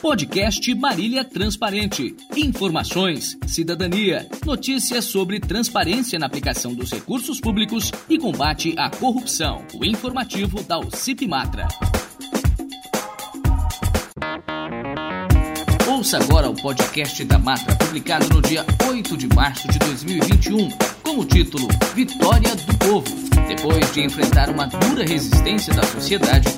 Podcast Marília Transparente. Informações, cidadania, notícias sobre transparência na aplicação dos recursos públicos e combate à corrupção. O informativo da UCIP Matra. Ouça agora o podcast da Matra, publicado no dia 8 de março de 2021, com o título Vitória do Povo. Depois de enfrentar uma dura resistência da sociedade,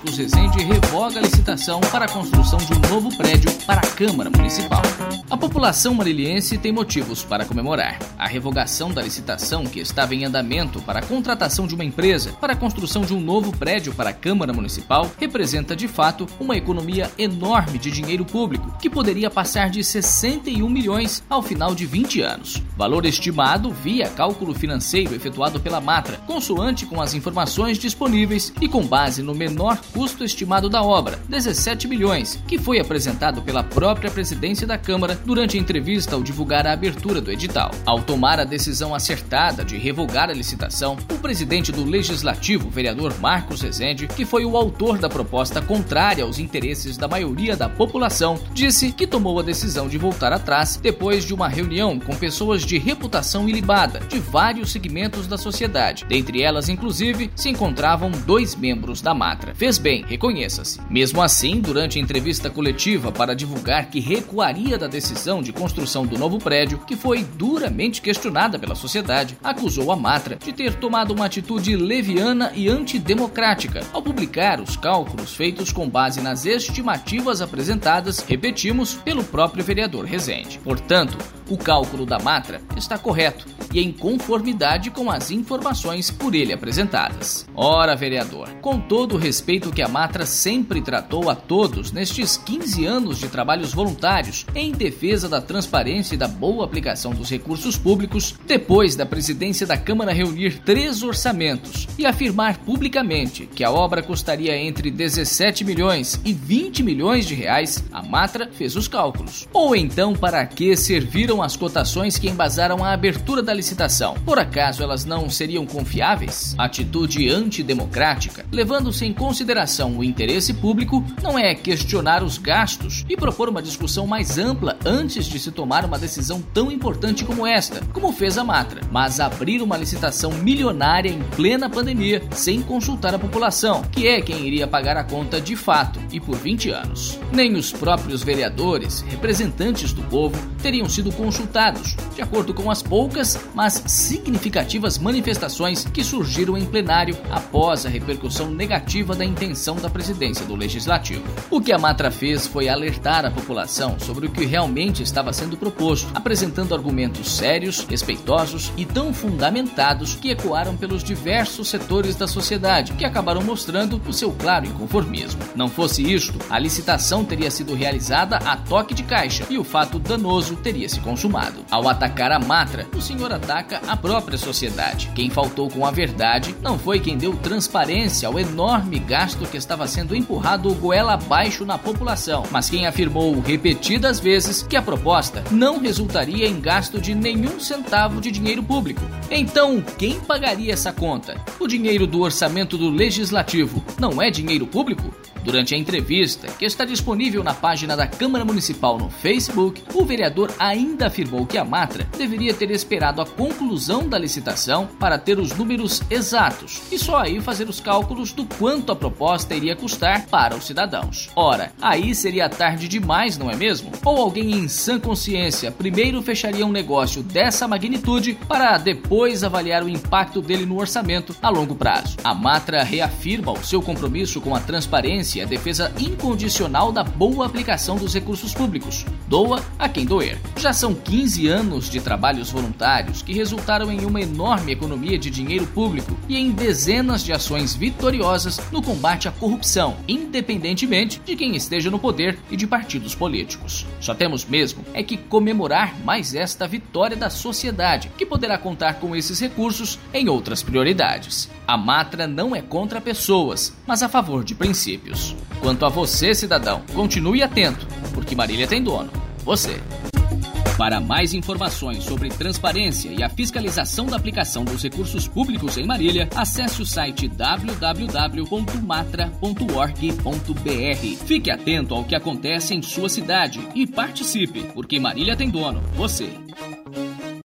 Marcos Rezende revoga a licitação para a construção de um novo prédio para a Câmara Municipal. A população mariliense tem motivos para comemorar. A revogação da licitação que estava em andamento para a contratação de uma empresa para a construção de um novo prédio para a Câmara Municipal representa de fato uma economia enorme de dinheiro público, que poderia passar de 61 milhões ao final de 20 anos. Valor estimado via cálculo financeiro efetuado pela Matra, consoante com as informações disponíveis e com base no menor custo estimado da obra, 17 milhões, que foi apresentado pela própria presidência da Câmara durante a entrevista ao divulgar a abertura do edital. Ao tomar a decisão acertada de revogar a licitação, o presidente do Legislativo, vereador Marcos Rezende, que foi o autor da proposta contrária aos interesses da maioria da população, disse que tomou a decisão de voltar atrás depois de uma reunião com pessoas de reputação ilibada de vários segmentos da sociedade. Dentre elas, inclusive, se encontravam dois membros da Matra. Fez bem, reconheça-se. Mesmo assim, durante entrevista coletiva para divulgar que recuaria da decisão de construção do novo prédio, que foi duramente questionada pela sociedade, acusou a Matra de ter tomado uma atitude leviana e antidemocrática ao publicar os cálculos feitos com base nas estimativas apresentadas, repetimos, pelo próprio vereador Rezende. Portanto, o cálculo da Matra está correto e em conformidade com as informações por ele apresentadas. Ora, vereador, com todo o respeito que a Matra sempre tratou a todos nestes 15 anos de trabalhos voluntários em defesa da transparência e da boa aplicação dos recursos públicos, depois da presidência da Câmara reunir três orçamentos e afirmar publicamente que a obra custaria entre 17 milhões e 20 milhões de reais, a Matra fez os cálculos. Ou então, para que serviram as cotações que embasaram a abertura da licitação. Por acaso elas não seriam confiáveis? Atitude antidemocrática, levando-se em consideração o interesse público, não é questionar os gastos e propor uma discussão mais ampla antes de se tomar uma decisão tão importante como esta, como fez a Matra, mas abrir uma licitação milionária em plena pandemia sem consultar a população, que é quem iria pagar a conta de fato e por 20 anos. Nem os próprios vereadores, representantes do povo, teriam sido consultados, de acordo com as poucas mas significativas manifestações que surgiram em plenário após a repercussão negativa da intenção da presidência do Legislativo. O que a Matra fez foi alertar a população sobre o que realmente estava sendo proposto, apresentando argumentos sérios, respeitosos e tão fundamentados que ecoaram pelos diversos setores da sociedade, que acabaram mostrando o seu claro inconformismo. Não fosse isto, a licitação teria sido realizada a toque de caixa e o fato danoso teria se consumado. Ao atacar a Matra, o senhor ataca a própria sociedade. Quem faltou com a verdade não foi quem deu transparência ao enorme gasto que estava sendo empurrado goela abaixo na população, mas quem afirmou repetidas vezes que a proposta não resultaria em gasto de nenhum centavo de dinheiro público. Então, quem pagaria essa conta? O dinheiro do orçamento do legislativo não é dinheiro público? Durante a entrevista, que está disponível na página da Câmara Municipal no Facebook, o vereador ainda afirmou que a Matra deveria ter esperado a conclusão da licitação para ter os números exatos e só aí fazer os cálculos do quanto a proposta iria custar para os cidadãos. Ora, aí seria tarde demais, não é mesmo? Ou alguém em sã consciência primeiro fecharia um negócio dessa magnitude para depois avaliar o impacto dele no orçamento a longo prazo. A Matra reafirma o seu compromisso com a transparência a defesa incondicional da boa aplicação dos recursos públicos. Doa a quem doer. Já são 15 anos de trabalhos voluntários que resultaram em uma enorme economia de dinheiro público e em dezenas de ações vitoriosas no combate à corrupção, independentemente de quem esteja no poder e de partidos políticos. Só temos mesmo é que comemorar mais esta vitória da sociedade, que poderá contar com esses recursos em outras prioridades. A Matra não é contra pessoas, mas a favor de princípios. Quanto a você, cidadão, continue atento, porque Marília tem dono. Você. Para mais informações sobre transparência e a fiscalização da aplicação dos recursos públicos em Marília, acesse o site www.matra.org.br. Fique atento ao que acontece em sua cidade e participe, porque Marília tem dono, você.